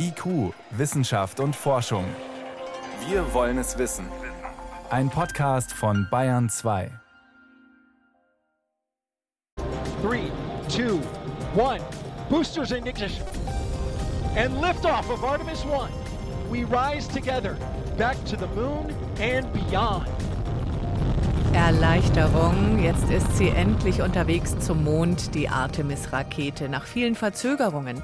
IQ, Wissenschaft und Forschung. Wir wollen es wissen. Ein Podcast von Bayern 2. 3, 2, 1. Boosters ignition. And liftoff of Artemis 1. We rise together back to the moon and beyond. Erleichterung. Jetzt ist sie endlich unterwegs zum Mond, die Artemis-Rakete. Nach vielen Verzögerungen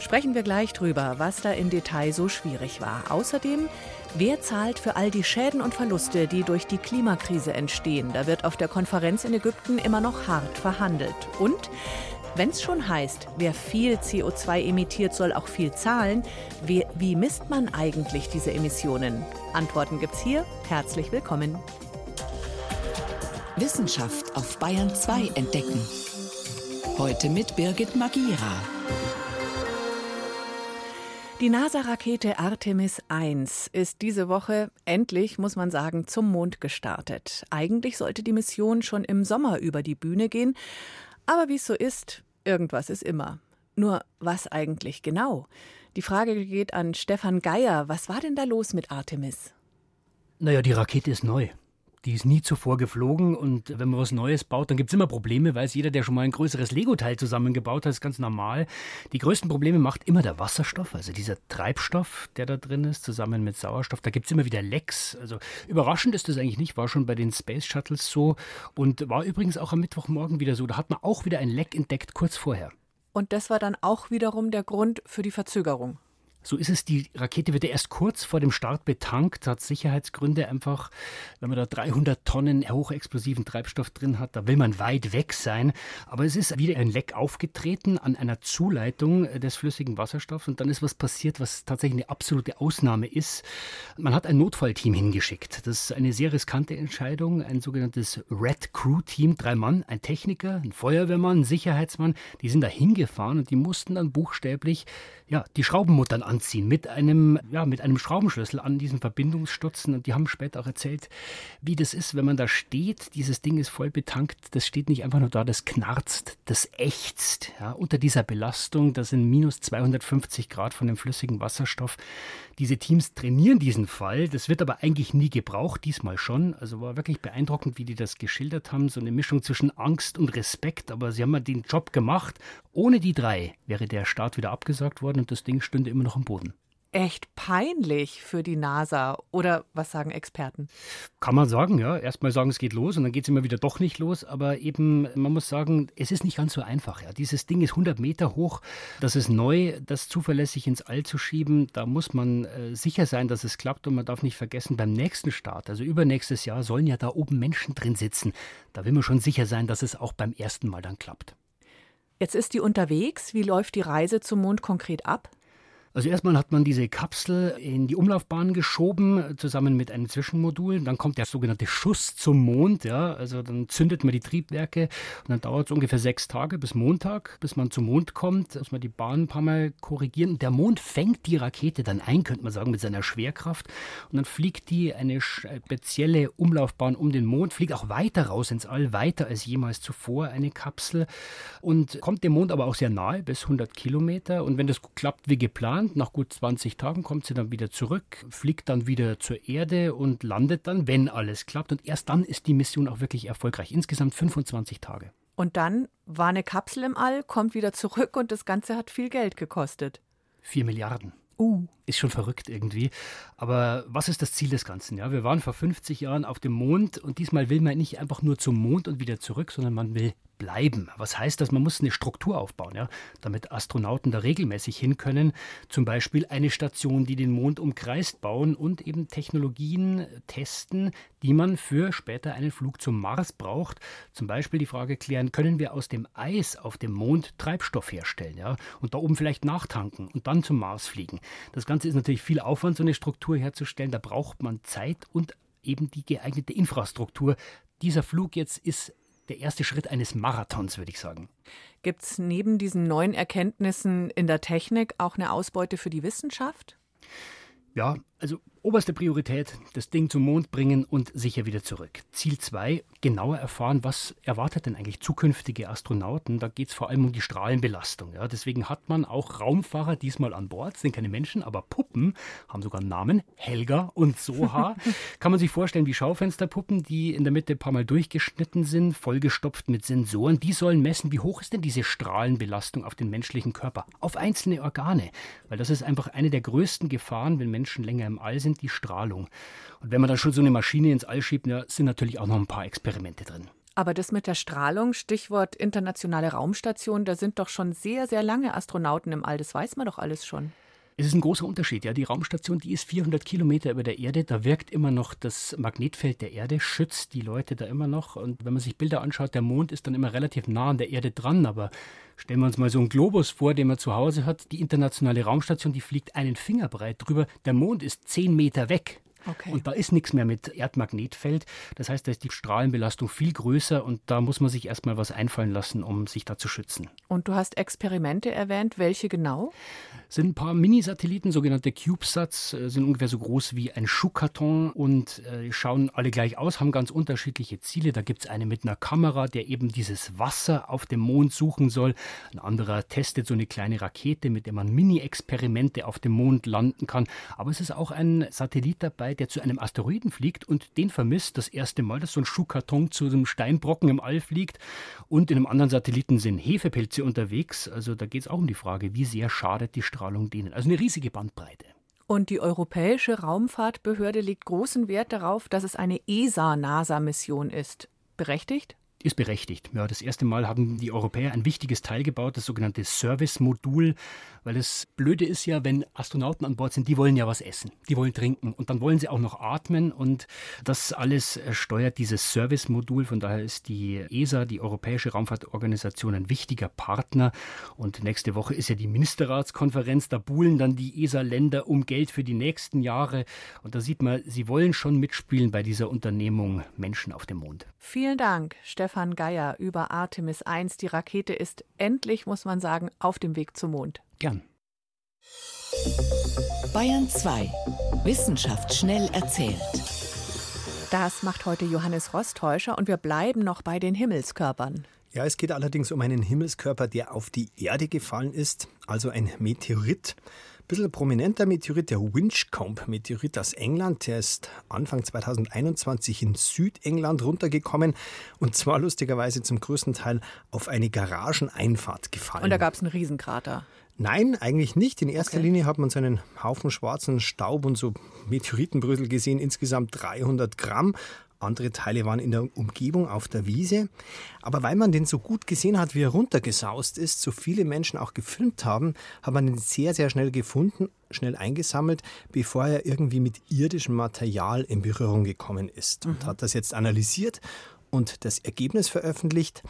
sprechen wir gleich drüber, was da im Detail so schwierig war. Außerdem, wer zahlt für all die Schäden und Verluste, die durch die Klimakrise entstehen? Da wird auf der Konferenz in Ägypten immer noch hart verhandelt. Und wenn es schon heißt, wer viel CO2 emittiert, soll auch viel zahlen, wie, wie misst man eigentlich diese Emissionen? Antworten gibt's hier. Herzlich willkommen. Wissenschaft auf Bayern 2 entdecken. Heute mit Birgit Magira. Die NASA-Rakete Artemis 1 ist diese Woche endlich, muss man sagen, zum Mond gestartet. Eigentlich sollte die Mission schon im Sommer über die Bühne gehen. Aber wie es so ist, irgendwas ist immer. Nur was eigentlich genau? Die Frage geht an Stefan Geier. Was war denn da los mit Artemis? Naja, die Rakete ist neu. Die ist nie zuvor geflogen und wenn man was Neues baut, dann gibt es immer Probleme, weiß jeder, der schon mal ein größeres Lego-Teil zusammengebaut hat, ist ganz normal. Die größten Probleme macht immer der Wasserstoff, also dieser Treibstoff, der da drin ist, zusammen mit Sauerstoff. Da gibt es immer wieder Lecks. Also überraschend ist das eigentlich nicht, war schon bei den Space Shuttles so und war übrigens auch am Mittwochmorgen wieder so. Da hat man auch wieder ein Leck entdeckt kurz vorher. Und das war dann auch wiederum der Grund für die Verzögerung. So ist es. Die Rakete wird ja erst kurz vor dem Start betankt, hat Sicherheitsgründe einfach, wenn man da 300 Tonnen hochexplosiven Treibstoff drin hat, da will man weit weg sein. Aber es ist wieder ein Leck aufgetreten an einer Zuleitung des flüssigen Wasserstoffs und dann ist was passiert, was tatsächlich eine absolute Ausnahme ist. Man hat ein Notfallteam hingeschickt. Das ist eine sehr riskante Entscheidung, ein sogenanntes Red Crew Team, drei Mann, ein Techniker, ein Feuerwehrmann, ein Sicherheitsmann, die sind da hingefahren und die mussten dann buchstäblich ja, die Schraubenmuttern anziehen mit einem, ja, mit einem Schraubenschlüssel an diesen Verbindungsstutzen. Und die haben später auch erzählt, wie das ist, wenn man da steht. Dieses Ding ist voll betankt. Das steht nicht einfach nur da, das knarzt, das ächzt. Ja, unter dieser Belastung, das sind minus 250 Grad von dem flüssigen Wasserstoff. Diese Teams trainieren diesen Fall. Das wird aber eigentlich nie gebraucht, diesmal schon. Also war wirklich beeindruckend, wie die das geschildert haben. So eine Mischung zwischen Angst und Respekt. Aber sie haben ja den Job gemacht. Ohne die drei wäre der Start wieder abgesagt worden und das Ding stünde immer noch am Boden echt peinlich für die NASA. Oder was sagen Experten? Kann man sagen, ja. Erstmal sagen, es geht los und dann geht es immer wieder doch nicht los. Aber eben, man muss sagen, es ist nicht ganz so einfach. Ja. Dieses Ding ist 100 Meter hoch. Das ist neu, das zuverlässig ins All zu schieben. Da muss man äh, sicher sein, dass es klappt. Und man darf nicht vergessen, beim nächsten Start, also übernächstes Jahr, sollen ja da oben Menschen drin sitzen. Da will man schon sicher sein, dass es auch beim ersten Mal dann klappt. Jetzt ist die unterwegs. Wie läuft die Reise zum Mond konkret ab? Also erstmal hat man diese Kapsel in die Umlaufbahn geschoben, zusammen mit einem Zwischenmodul. Dann kommt der sogenannte Schuss zum Mond. Ja, also dann zündet man die Triebwerke und dann dauert es ungefähr sechs Tage bis Montag, bis man zum Mond kommt. Muss man die Bahn ein paar Mal korrigieren. Der Mond fängt die Rakete dann ein, könnte man sagen, mit seiner Schwerkraft. Und dann fliegt die eine spezielle Umlaufbahn um den Mond, fliegt auch weiter raus ins All, weiter als jemals zuvor eine Kapsel und kommt dem Mond aber auch sehr nahe, bis 100 Kilometer. Und wenn das klappt wie geplant, Land. Nach gut 20 Tagen kommt sie dann wieder zurück, fliegt dann wieder zur Erde und landet dann, wenn alles klappt. Und erst dann ist die Mission auch wirklich erfolgreich. Insgesamt 25 Tage. Und dann war eine Kapsel im All, kommt wieder zurück und das Ganze hat viel Geld gekostet. Vier Milliarden. Uh. Ist schon verrückt irgendwie. Aber was ist das Ziel des Ganzen? Ja, wir waren vor 50 Jahren auf dem Mond und diesmal will man nicht einfach nur zum Mond und wieder zurück, sondern man will bleiben. Was heißt das? Man muss eine Struktur aufbauen, ja, damit Astronauten da regelmäßig hin können. Zum Beispiel eine Station, die den Mond umkreist, bauen und eben Technologien testen, die man für später einen Flug zum Mars braucht. Zum Beispiel die Frage klären, können wir aus dem Eis auf dem Mond Treibstoff herstellen, ja, und da oben vielleicht nachtanken und dann zum Mars fliegen. Das Ganze ist natürlich viel Aufwand, so eine Struktur herzustellen. Da braucht man Zeit und eben die geeignete Infrastruktur. Dieser Flug jetzt ist der erste Schritt eines Marathons, würde ich sagen. Gibt es neben diesen neuen Erkenntnissen in der Technik auch eine Ausbeute für die Wissenschaft? Ja, Also oberste Priorität, das Ding zum Mond bringen und sicher wieder zurück. Ziel 2, genauer erfahren, was erwartet denn eigentlich zukünftige Astronauten. Da geht es vor allem um die Strahlenbelastung. Ja. Deswegen hat man auch Raumfahrer diesmal an Bord, sind keine Menschen, aber Puppen, haben sogar einen Namen, Helga und Soha. Kann man sich vorstellen wie Schaufensterpuppen, die in der Mitte ein paar Mal durchgeschnitten sind, vollgestopft mit Sensoren. Die sollen messen, wie hoch ist denn diese Strahlenbelastung auf den menschlichen Körper, auf einzelne Organe. Weil das ist einfach eine der größten Gefahren, wenn Menschen länger im All sind, die Strahlung. Und wenn man dann schon so eine Maschine ins All schiebt, sind natürlich auch noch ein paar Experimente drin. Aber das mit der Strahlung, Stichwort internationale Raumstation, da sind doch schon sehr, sehr lange Astronauten im All. Das weiß man doch alles schon. Es ist ein großer Unterschied. Ja, die Raumstation, die ist 400 Kilometer über der Erde. Da wirkt immer noch das Magnetfeld der Erde, schützt die Leute da immer noch. Und wenn man sich Bilder anschaut, der Mond ist dann immer relativ nah an der Erde dran. Aber stellen wir uns mal so einen Globus vor, den man zu Hause hat. Die internationale Raumstation, die fliegt einen Finger breit drüber. Der Mond ist zehn Meter weg. Okay. Und da ist nichts mehr mit Erdmagnetfeld. Das heißt, da ist die Strahlenbelastung viel größer und da muss man sich erstmal was einfallen lassen, um sich da zu schützen. Und du hast Experimente erwähnt. Welche genau? Sind ein paar Mini-Satelliten, sogenannte CubeSats, äh, sind ungefähr so groß wie ein Schuhkarton und äh, schauen alle gleich aus, haben ganz unterschiedliche Ziele. Da gibt es eine mit einer Kamera, der eben dieses Wasser auf dem Mond suchen soll. Ein anderer testet so eine kleine Rakete, mit der man Mini-Experimente auf dem Mond landen kann. Aber es ist auch ein Satellit dabei, der zu einem Asteroiden fliegt und den vermisst. Das erste Mal, dass so ein Schuhkarton zu einem Steinbrocken im All fliegt. Und in einem anderen Satelliten sind Hefepilze unterwegs. Also da geht es auch um die Frage, wie sehr schadet die Strahlung denen. Also eine riesige Bandbreite. Und die Europäische Raumfahrtbehörde legt großen Wert darauf, dass es eine ESA-NASA-Mission ist. Berechtigt? Ist berechtigt. Ja, das erste Mal haben die Europäer ein wichtiges Teil gebaut, das sogenannte Service-Modul, weil das Blöde ist ja, wenn Astronauten an Bord sind, die wollen ja was essen, die wollen trinken und dann wollen sie auch noch atmen und das alles steuert dieses Service-Modul. Von daher ist die ESA, die Europäische Raumfahrtorganisation, ein wichtiger Partner und nächste Woche ist ja die Ministerratskonferenz, da buhlen dann die ESA-Länder um Geld für die nächsten Jahre und da sieht man, sie wollen schon mitspielen bei dieser Unternehmung Menschen auf dem Mond. Vielen Dank, Stefan Geier über Artemis 1. Die Rakete ist endlich, muss man sagen, auf dem Weg zum Mond. Gern. Bayern 2. Wissenschaft schnell erzählt. Das macht heute Johannes Rostäuscher und wir bleiben noch bei den Himmelskörpern. Ja, es geht allerdings um einen Himmelskörper, der auf die Erde gefallen ist, also ein Meteorit bisschen prominenter Meteorit, der Winchcombe-Meteorit aus England. Der ist Anfang 2021 in Südengland runtergekommen und zwar lustigerweise zum größten Teil auf eine Garageneinfahrt gefallen. Und da gab es einen Riesenkrater. Nein, eigentlich nicht. In erster okay. Linie hat man so einen Haufen schwarzen Staub und so Meteoritenbrösel gesehen, insgesamt 300 Gramm. Andere Teile waren in der Umgebung auf der Wiese. Aber weil man den so gut gesehen hat, wie er runtergesaust ist, so viele Menschen auch gefilmt haben, hat man ihn sehr, sehr schnell gefunden, schnell eingesammelt, bevor er irgendwie mit irdischem Material in Berührung gekommen ist. Und mhm. hat das jetzt analysiert und das Ergebnis veröffentlicht.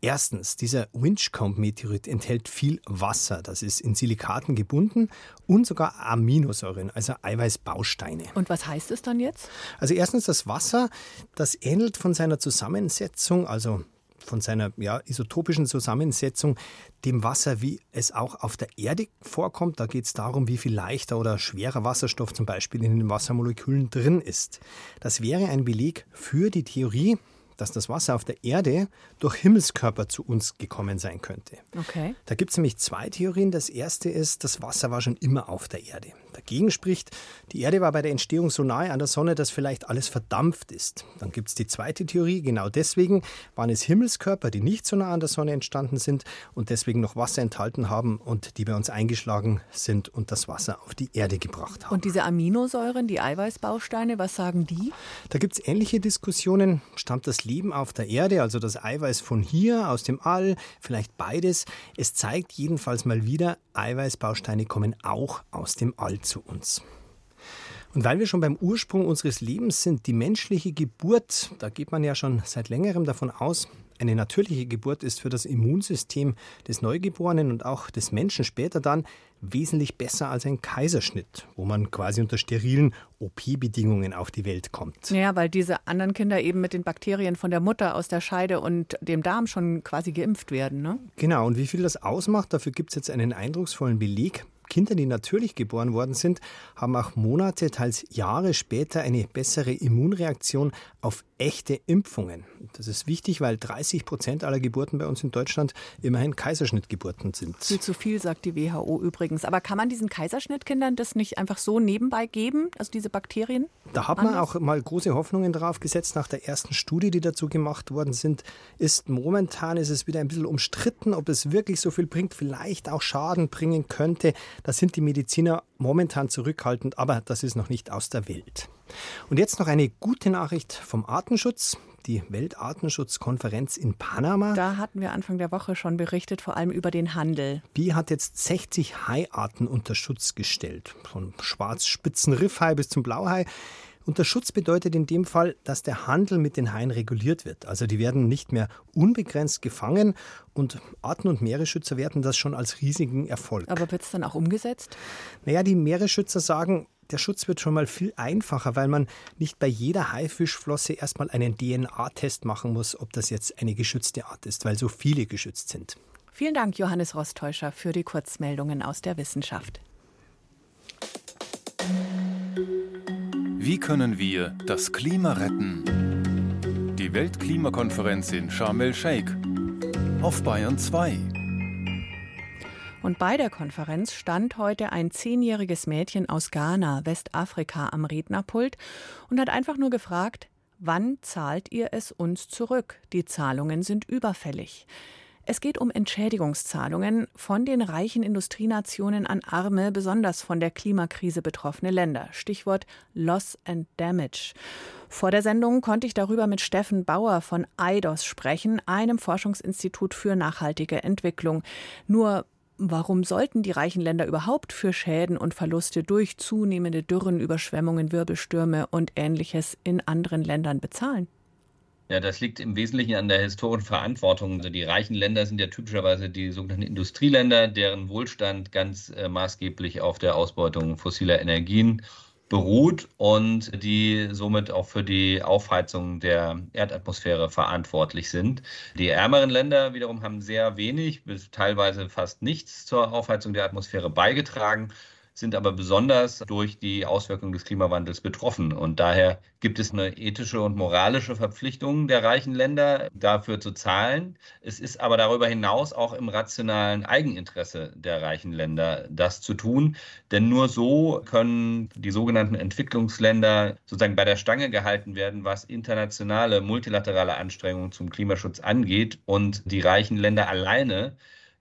Erstens, dieser Winchcombe-Meteorit enthält viel Wasser. Das ist in Silikaten gebunden und sogar Aminosäuren, also Eiweißbausteine. Und was heißt es dann jetzt? Also erstens, das Wasser, das ähnelt von seiner Zusammensetzung, also von seiner ja, isotopischen Zusammensetzung dem Wasser, wie es auch auf der Erde vorkommt. Da geht es darum, wie viel leichter oder schwerer Wasserstoff zum Beispiel in den Wassermolekülen drin ist. Das wäre ein Beleg für die Theorie, dass das Wasser auf der Erde durch Himmelskörper zu uns gekommen sein könnte. Okay. Da gibt es nämlich zwei Theorien. Das erste ist, das Wasser war schon immer auf der Erde. Dagegen spricht, die Erde war bei der Entstehung so nahe an der Sonne, dass vielleicht alles verdampft ist. Dann gibt es die zweite Theorie. Genau deswegen waren es Himmelskörper, die nicht so nah an der Sonne entstanden sind und deswegen noch Wasser enthalten haben und die bei uns eingeschlagen sind und das Wasser auf die Erde gebracht haben. Und diese Aminosäuren, die Eiweißbausteine, was sagen die? Da gibt es ähnliche Diskussionen. Stammt das Leben auf der Erde, also das Eiweiß von hier, aus dem All, vielleicht beides. Es zeigt jedenfalls mal wieder, Eiweißbausteine kommen auch aus dem All zu uns. Und weil wir schon beim Ursprung unseres Lebens sind, die menschliche Geburt, da geht man ja schon seit längerem davon aus, eine natürliche Geburt ist für das Immunsystem des Neugeborenen und auch des Menschen später dann wesentlich besser als ein Kaiserschnitt, wo man quasi unter sterilen OP-Bedingungen auf die Welt kommt. Ja, weil diese anderen Kinder eben mit den Bakterien von der Mutter aus der Scheide und dem Darm schon quasi geimpft werden. Ne? Genau, und wie viel das ausmacht, dafür gibt es jetzt einen eindrucksvollen Beleg. Kinder, die natürlich geboren worden sind, haben auch Monate, teils Jahre später eine bessere Immunreaktion auf echte Impfungen. Das ist wichtig, weil 30 Prozent aller Geburten bei uns in Deutschland immerhin Kaiserschnittgeburten sind. Viel zu viel, sagt die WHO übrigens. Aber kann man diesen Kaiserschnittkindern das nicht einfach so nebenbei geben, also diese Bakterien? Da hat man auch mal große Hoffnungen drauf gesetzt. Nach der ersten Studie, die dazu gemacht worden sind, ist momentan ist es wieder ein bisschen umstritten, ob es wirklich so viel bringt, vielleicht auch Schaden bringen könnte. Da sind die Mediziner momentan zurückhaltend, aber das ist noch nicht aus der Welt. Und jetzt noch eine gute Nachricht vom Artenschutz. Die Weltartenschutzkonferenz in Panama. Da hatten wir Anfang der Woche schon berichtet, vor allem über den Handel. Die hat jetzt 60 Haiarten unter Schutz gestellt. Von Schwarzspitzenriffhai bis zum Blauhai. Unter Schutz bedeutet in dem Fall, dass der Handel mit den Haien reguliert wird. Also die werden nicht mehr unbegrenzt gefangen und Arten- und Meeresschützer werten das schon als riesigen Erfolg. Aber wird es dann auch umgesetzt? Naja, die Meeresschützer sagen, der Schutz wird schon mal viel einfacher, weil man nicht bei jeder Haifischflosse erstmal einen DNA-Test machen muss, ob das jetzt eine geschützte Art ist, weil so viele geschützt sind. Vielen Dank, Johannes Rostäuscher, für die Kurzmeldungen aus der Wissenschaft. Wie können wir das Klima retten? Die Weltklimakonferenz in Sharm el-Sheikh auf Bayern 2. Und bei der Konferenz stand heute ein zehnjähriges Mädchen aus Ghana, Westafrika, am Rednerpult und hat einfach nur gefragt, wann zahlt ihr es uns zurück? Die Zahlungen sind überfällig. Es geht um Entschädigungszahlungen von den reichen Industrienationen an arme, besonders von der Klimakrise betroffene Länder. Stichwort Loss and Damage. Vor der Sendung konnte ich darüber mit Steffen Bauer von EIDOS sprechen, einem Forschungsinstitut für nachhaltige Entwicklung. Nur Warum sollten die reichen Länder überhaupt für Schäden und Verluste durch zunehmende Dürren, Überschwemmungen, Wirbelstürme und ähnliches in anderen Ländern bezahlen? Ja, das liegt im Wesentlichen an der historischen Verantwortung. Also die reichen Länder sind ja typischerweise die sogenannten Industrieländer, deren Wohlstand ganz äh, maßgeblich auf der Ausbeutung fossiler Energien beruht und die somit auch für die Aufheizung der Erdatmosphäre verantwortlich sind. Die ärmeren Länder wiederum haben sehr wenig bis teilweise fast nichts zur Aufheizung der Atmosphäre beigetragen sind aber besonders durch die Auswirkungen des Klimawandels betroffen. Und daher gibt es eine ethische und moralische Verpflichtung der reichen Länder, dafür zu zahlen. Es ist aber darüber hinaus auch im rationalen Eigeninteresse der reichen Länder, das zu tun. Denn nur so können die sogenannten Entwicklungsländer sozusagen bei der Stange gehalten werden, was internationale, multilaterale Anstrengungen zum Klimaschutz angeht. Und die reichen Länder alleine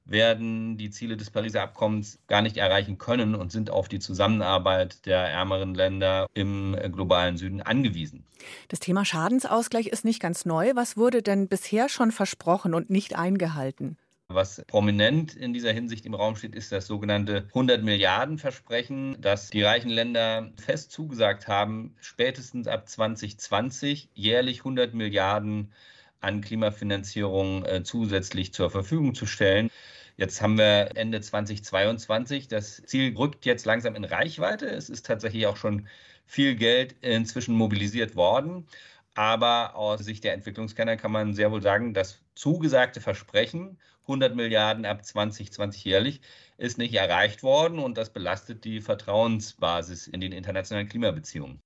werden die Ziele des Pariser Abkommens gar nicht erreichen können und sind auf die Zusammenarbeit der ärmeren Länder im globalen Süden angewiesen. Das Thema Schadensausgleich ist nicht ganz neu. Was wurde denn bisher schon versprochen und nicht eingehalten? Was prominent in dieser Hinsicht im Raum steht, ist das sogenannte 100 Milliarden Versprechen, das die reichen Länder fest zugesagt haben, spätestens ab 2020 jährlich 100 Milliarden an Klimafinanzierung äh, zusätzlich zur Verfügung zu stellen. Jetzt haben wir Ende 2022. Das Ziel rückt jetzt langsam in Reichweite. Es ist tatsächlich auch schon viel Geld inzwischen mobilisiert worden. Aber aus Sicht der Entwicklungskenner kann man sehr wohl sagen, das zugesagte Versprechen, 100 Milliarden ab 2020 jährlich, ist nicht erreicht worden und das belastet die Vertrauensbasis in den internationalen Klimabeziehungen.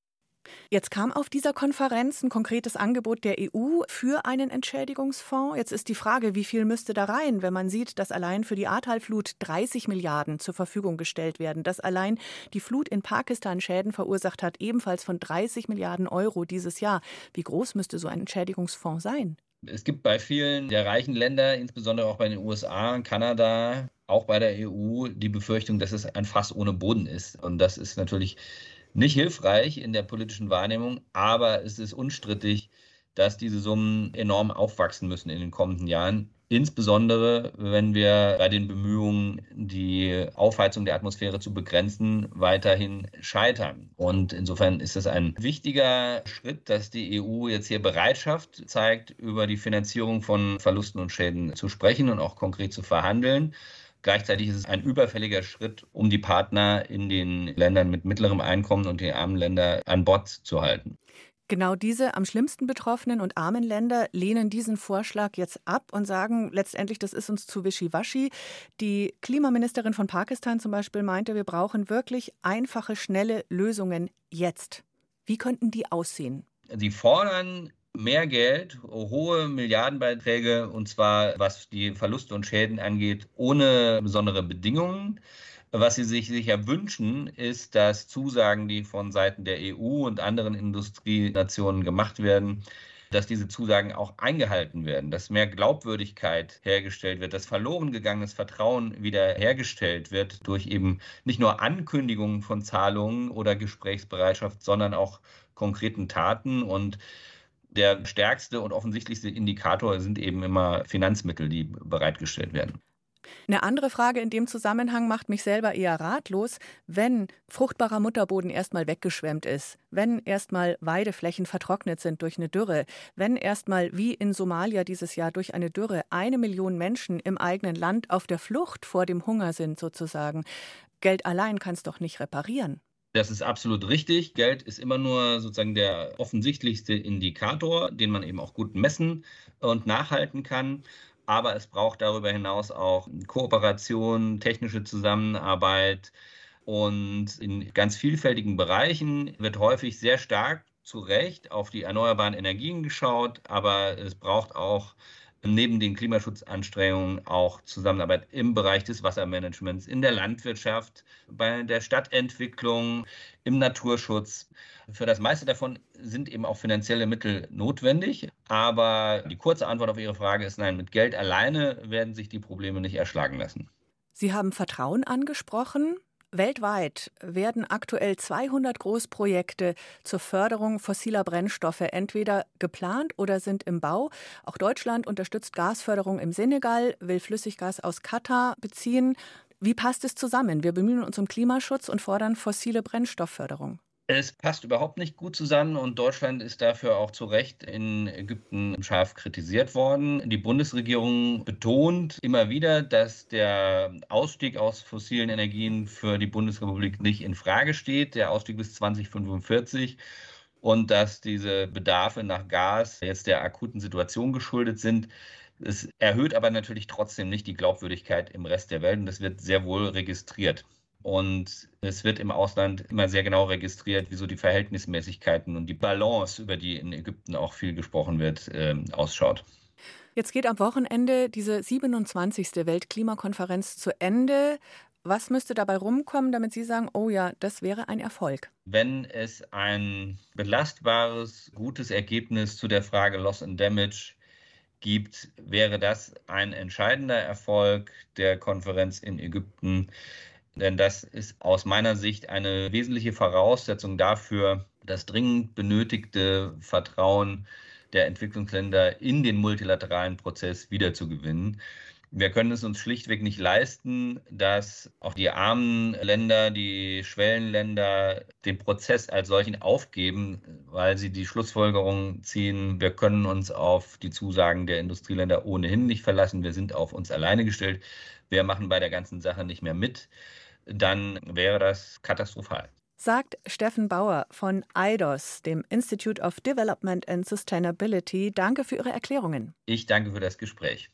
Jetzt kam auf dieser Konferenz ein konkretes Angebot der EU für einen Entschädigungsfonds. Jetzt ist die Frage, wie viel müsste da rein, wenn man sieht, dass allein für die Ahrtalflut 30 Milliarden zur Verfügung gestellt werden, dass allein die Flut in Pakistan Schäden verursacht hat, ebenfalls von 30 Milliarden Euro dieses Jahr. Wie groß müsste so ein Entschädigungsfonds sein? Es gibt bei vielen der reichen Länder, insbesondere auch bei den USA, Kanada, auch bei der EU, die Befürchtung, dass es ein Fass ohne Boden ist. Und das ist natürlich nicht hilfreich in der politischen Wahrnehmung, aber es ist unstrittig, dass diese Summen enorm aufwachsen müssen in den kommenden Jahren. Insbesondere, wenn wir bei den Bemühungen, die Aufheizung der Atmosphäre zu begrenzen, weiterhin scheitern. Und insofern ist es ein wichtiger Schritt, dass die EU jetzt hier Bereitschaft zeigt, über die Finanzierung von Verlusten und Schäden zu sprechen und auch konkret zu verhandeln. Gleichzeitig ist es ein überfälliger Schritt, um die Partner in den Ländern mit mittlerem Einkommen und die armen Länder an Bord zu halten. Genau diese am schlimmsten betroffenen und armen Länder lehnen diesen Vorschlag jetzt ab und sagen letztendlich, das ist uns zu wischiwaschi. Die Klimaministerin von Pakistan zum Beispiel meinte, wir brauchen wirklich einfache, schnelle Lösungen jetzt. Wie könnten die aussehen? Sie fordern mehr Geld, hohe Milliardenbeiträge, und zwar was die Verluste und Schäden angeht, ohne besondere Bedingungen. Was sie sich sicher wünschen, ist, dass Zusagen, die von Seiten der EU und anderen Industrienationen gemacht werden, dass diese Zusagen auch eingehalten werden, dass mehr Glaubwürdigkeit hergestellt wird, dass verloren gegangenes Vertrauen wieder hergestellt wird durch eben nicht nur Ankündigungen von Zahlungen oder Gesprächsbereitschaft, sondern auch konkreten Taten und der stärkste und offensichtlichste Indikator sind eben immer Finanzmittel, die bereitgestellt werden. Eine andere Frage in dem Zusammenhang macht mich selber eher ratlos, wenn fruchtbarer Mutterboden erstmal weggeschwemmt ist, wenn erstmal Weideflächen vertrocknet sind durch eine Dürre, wenn erstmal wie in Somalia dieses Jahr durch eine Dürre eine Million Menschen im eigenen Land auf der Flucht vor dem Hunger sind sozusagen. Geld allein kann es doch nicht reparieren. Das ist absolut richtig. Geld ist immer nur sozusagen der offensichtlichste Indikator, den man eben auch gut messen und nachhalten kann. Aber es braucht darüber hinaus auch Kooperation, technische Zusammenarbeit. Und in ganz vielfältigen Bereichen wird häufig sehr stark zu Recht auf die erneuerbaren Energien geschaut. Aber es braucht auch neben den Klimaschutzanstrengungen auch Zusammenarbeit im Bereich des Wassermanagements, in der Landwirtschaft, bei der Stadtentwicklung, im Naturschutz. Für das meiste davon sind eben auch finanzielle Mittel notwendig. Aber die kurze Antwort auf Ihre Frage ist nein, mit Geld alleine werden sich die Probleme nicht erschlagen lassen. Sie haben Vertrauen angesprochen. Weltweit werden aktuell 200 Großprojekte zur Förderung fossiler Brennstoffe entweder geplant oder sind im Bau. Auch Deutschland unterstützt Gasförderung im Senegal, will Flüssiggas aus Katar beziehen. Wie passt es zusammen? Wir bemühen uns um Klimaschutz und fordern fossile Brennstoffförderung. Es passt überhaupt nicht gut zusammen und Deutschland ist dafür auch zu Recht in Ägypten scharf kritisiert worden. Die Bundesregierung betont immer wieder, dass der Ausstieg aus fossilen Energien für die Bundesrepublik nicht in Frage steht, der Ausstieg bis 2045 und dass diese Bedarfe nach Gas jetzt der akuten Situation geschuldet sind. Es erhöht aber natürlich trotzdem nicht die Glaubwürdigkeit im Rest der Welt und das wird sehr wohl registriert. Und es wird im Ausland immer sehr genau registriert, wieso die Verhältnismäßigkeiten und die Balance, über die in Ägypten auch viel gesprochen wird, äh, ausschaut. Jetzt geht am Wochenende diese 27. Weltklimakonferenz zu Ende. Was müsste dabei rumkommen, damit Sie sagen, oh ja, das wäre ein Erfolg? Wenn es ein belastbares, gutes Ergebnis zu der Frage Loss and Damage gibt, wäre das ein entscheidender Erfolg der Konferenz in Ägypten. Denn das ist aus meiner Sicht eine wesentliche Voraussetzung dafür, das dringend benötigte Vertrauen der Entwicklungsländer in den multilateralen Prozess wiederzugewinnen. Wir können es uns schlichtweg nicht leisten, dass auch die armen Länder, die Schwellenländer den Prozess als solchen aufgeben, weil sie die Schlussfolgerung ziehen, wir können uns auf die Zusagen der Industrieländer ohnehin nicht verlassen, wir sind auf uns alleine gestellt, wir machen bei der ganzen Sache nicht mehr mit dann wäre das katastrophal. Sagt Steffen Bauer von IDOS, dem Institute of Development and Sustainability. Danke für Ihre Erklärungen. Ich danke für das Gespräch.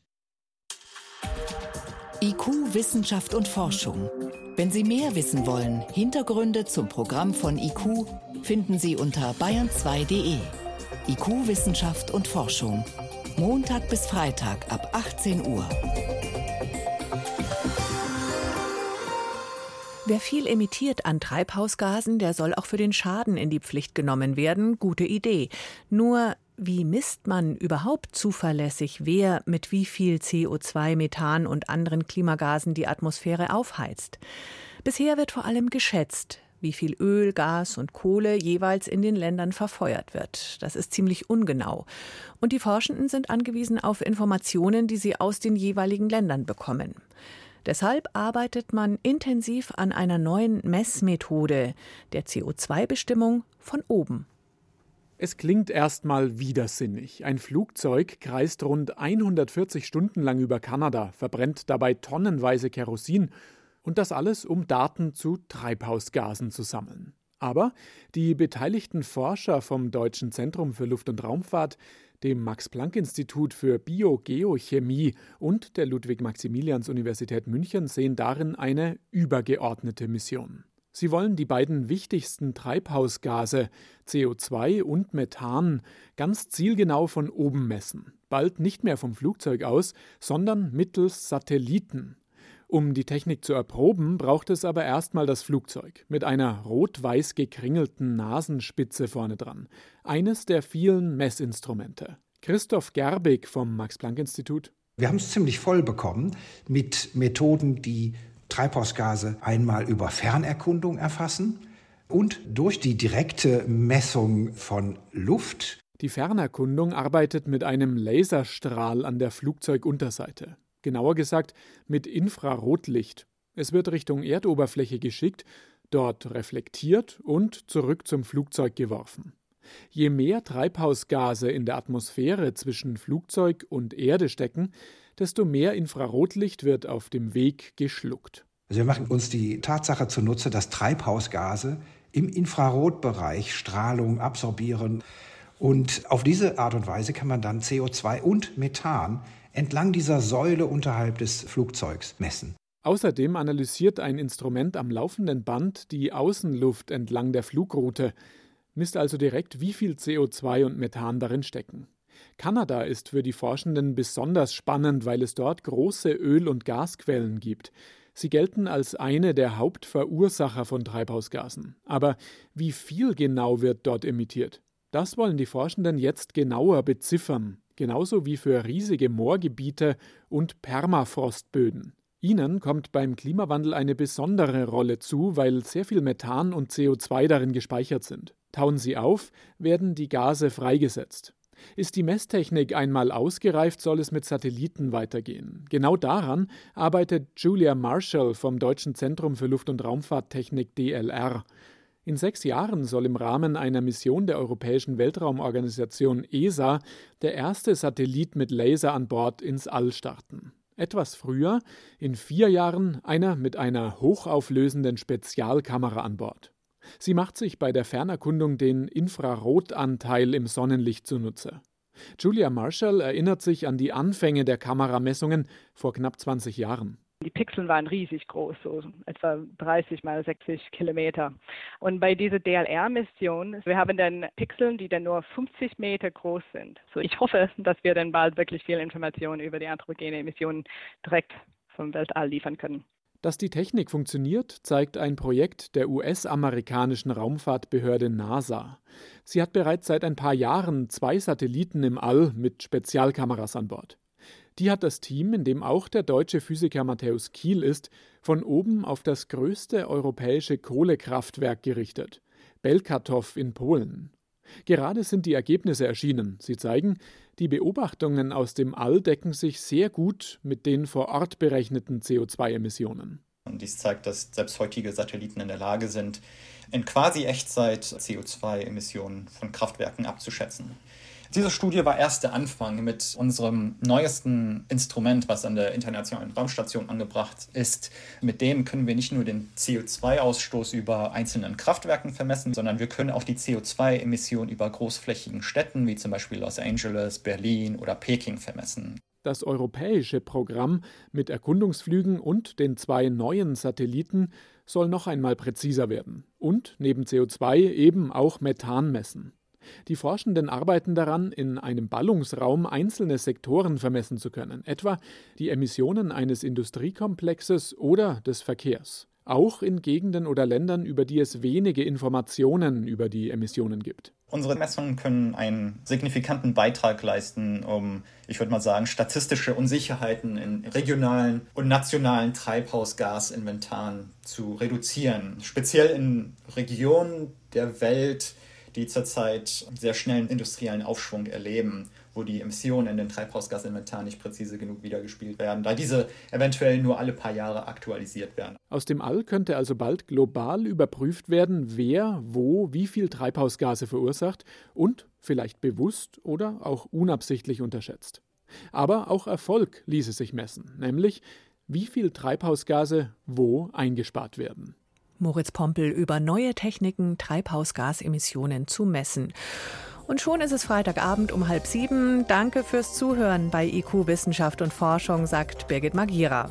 IQ, Wissenschaft und Forschung. Wenn Sie mehr wissen wollen, Hintergründe zum Programm von IQ finden Sie unter bayern2.de. IQ, Wissenschaft und Forschung. Montag bis Freitag ab 18 Uhr. Wer viel emittiert an Treibhausgasen, der soll auch für den Schaden in die Pflicht genommen werden. Gute Idee. Nur wie misst man überhaupt zuverlässig, wer mit wie viel CO2, Methan und anderen Klimagasen die Atmosphäre aufheizt? Bisher wird vor allem geschätzt, wie viel Öl, Gas und Kohle jeweils in den Ländern verfeuert wird. Das ist ziemlich ungenau. Und die Forschenden sind angewiesen auf Informationen, die sie aus den jeweiligen Ländern bekommen. Deshalb arbeitet man intensiv an einer neuen Messmethode, der CO2-Bestimmung von oben. Es klingt erstmal widersinnig. Ein Flugzeug kreist rund 140 Stunden lang über Kanada, verbrennt dabei tonnenweise Kerosin und das alles, um Daten zu Treibhausgasen zu sammeln. Aber die beteiligten Forscher vom Deutschen Zentrum für Luft- und Raumfahrt, dem Max-Planck-Institut für Biogeochemie und der Ludwig-Maximilians-Universität München sehen darin eine übergeordnete Mission. Sie wollen die beiden wichtigsten Treibhausgase CO2 und Methan ganz zielgenau von oben messen, bald nicht mehr vom Flugzeug aus, sondern mittels Satelliten. Um die Technik zu erproben, braucht es aber erstmal das Flugzeug mit einer rot-weiß gekringelten Nasenspitze vorne dran, eines der vielen Messinstrumente. Christoph Gerbig vom Max-Planck-Institut. Wir haben es ziemlich voll bekommen mit Methoden, die Treibhausgase einmal über Fernerkundung erfassen und durch die direkte Messung von Luft. Die Fernerkundung arbeitet mit einem Laserstrahl an der Flugzeugunterseite. Genauer gesagt mit Infrarotlicht. Es wird Richtung Erdoberfläche geschickt, dort reflektiert und zurück zum Flugzeug geworfen. Je mehr Treibhausgase in der Atmosphäre zwischen Flugzeug und Erde stecken, desto mehr Infrarotlicht wird auf dem Weg geschluckt. Also wir machen uns die Tatsache zunutze, dass Treibhausgase im Infrarotbereich Strahlung absorbieren. Und auf diese Art und Weise kann man dann CO2 und Methan entlang dieser Säule unterhalb des Flugzeugs messen. Außerdem analysiert ein Instrument am laufenden Band die Außenluft entlang der Flugroute, misst also direkt, wie viel CO2 und Methan darin stecken. Kanada ist für die Forschenden besonders spannend, weil es dort große Öl- und Gasquellen gibt. Sie gelten als eine der Hauptverursacher von Treibhausgasen. Aber wie viel genau wird dort emittiert? Das wollen die Forschenden jetzt genauer beziffern, genauso wie für riesige Moorgebiete und Permafrostböden. Ihnen kommt beim Klimawandel eine besondere Rolle zu, weil sehr viel Methan und CO2 darin gespeichert sind. Tauen sie auf, werden die Gase freigesetzt. Ist die Messtechnik einmal ausgereift, soll es mit Satelliten weitergehen. Genau daran arbeitet Julia Marshall vom Deutschen Zentrum für Luft- und Raumfahrttechnik DLR. In sechs Jahren soll im Rahmen einer Mission der Europäischen Weltraumorganisation ESA der erste Satellit mit Laser an Bord ins All starten. Etwas früher, in vier Jahren, einer mit einer hochauflösenden Spezialkamera an Bord. Sie macht sich bei der Fernerkundung den Infrarotanteil im Sonnenlicht zunutze. Julia Marshall erinnert sich an die Anfänge der Kameramessungen vor knapp 20 Jahren. Die Pixel waren riesig groß, so etwa 30 mal 60 Kilometer. Und bei dieser DLR-Mission, wir haben dann Pixel, die dann nur 50 Meter groß sind. So ich hoffe, dass wir dann bald wirklich viel Informationen über die anthropogene Emissionen direkt vom Weltall liefern können. Dass die Technik funktioniert, zeigt ein Projekt der US-amerikanischen Raumfahrtbehörde NASA. Sie hat bereits seit ein paar Jahren zwei Satelliten im All mit Spezialkameras an Bord. Die hat das Team, in dem auch der deutsche Physiker Matthäus Kiel ist, von oben auf das größte europäische Kohlekraftwerk gerichtet, Belkatow in Polen. Gerade sind die Ergebnisse erschienen. Sie zeigen, die Beobachtungen aus dem All decken sich sehr gut mit den vor Ort berechneten CO2-Emissionen. Und dies zeigt, dass selbst heutige Satelliten in der Lage sind, in quasi Echtzeit CO2-Emissionen von Kraftwerken abzuschätzen. Diese Studie war erst der Anfang mit unserem neuesten Instrument, was an der Internationalen Raumstation angebracht ist. Mit dem können wir nicht nur den CO2-Ausstoß über einzelnen Kraftwerken vermessen, sondern wir können auch die CO2-Emissionen über großflächigen Städten wie zum Beispiel Los Angeles, Berlin oder Peking vermessen. Das europäische Programm mit Erkundungsflügen und den zwei neuen Satelliten soll noch einmal präziser werden und neben CO2 eben auch Methan messen. Die Forschenden arbeiten daran, in einem Ballungsraum einzelne Sektoren vermessen zu können, etwa die Emissionen eines Industriekomplexes oder des Verkehrs, auch in Gegenden oder Ländern, über die es wenige Informationen über die Emissionen gibt. Unsere Messungen können einen signifikanten Beitrag leisten, um, ich würde mal sagen, statistische Unsicherheiten in regionalen und nationalen Treibhausgasinventaren zu reduzieren. Speziell in Regionen der Welt, die zurzeit sehr schnellen industriellen Aufschwung erleben, wo die Emissionen in den Treibhausgasinventar nicht präzise genug wiedergespielt werden, da diese eventuell nur alle paar Jahre aktualisiert werden. Aus dem All könnte also bald global überprüft werden, wer wo wie viel Treibhausgase verursacht und vielleicht bewusst oder auch unabsichtlich unterschätzt. Aber auch Erfolg ließe sich messen, nämlich wie viel Treibhausgase wo eingespart werden. Moritz Pompel über neue Techniken, Treibhausgasemissionen zu messen. Und schon ist es Freitagabend um halb sieben. Danke fürs Zuhören bei IQ Wissenschaft und Forschung, sagt Birgit Magira.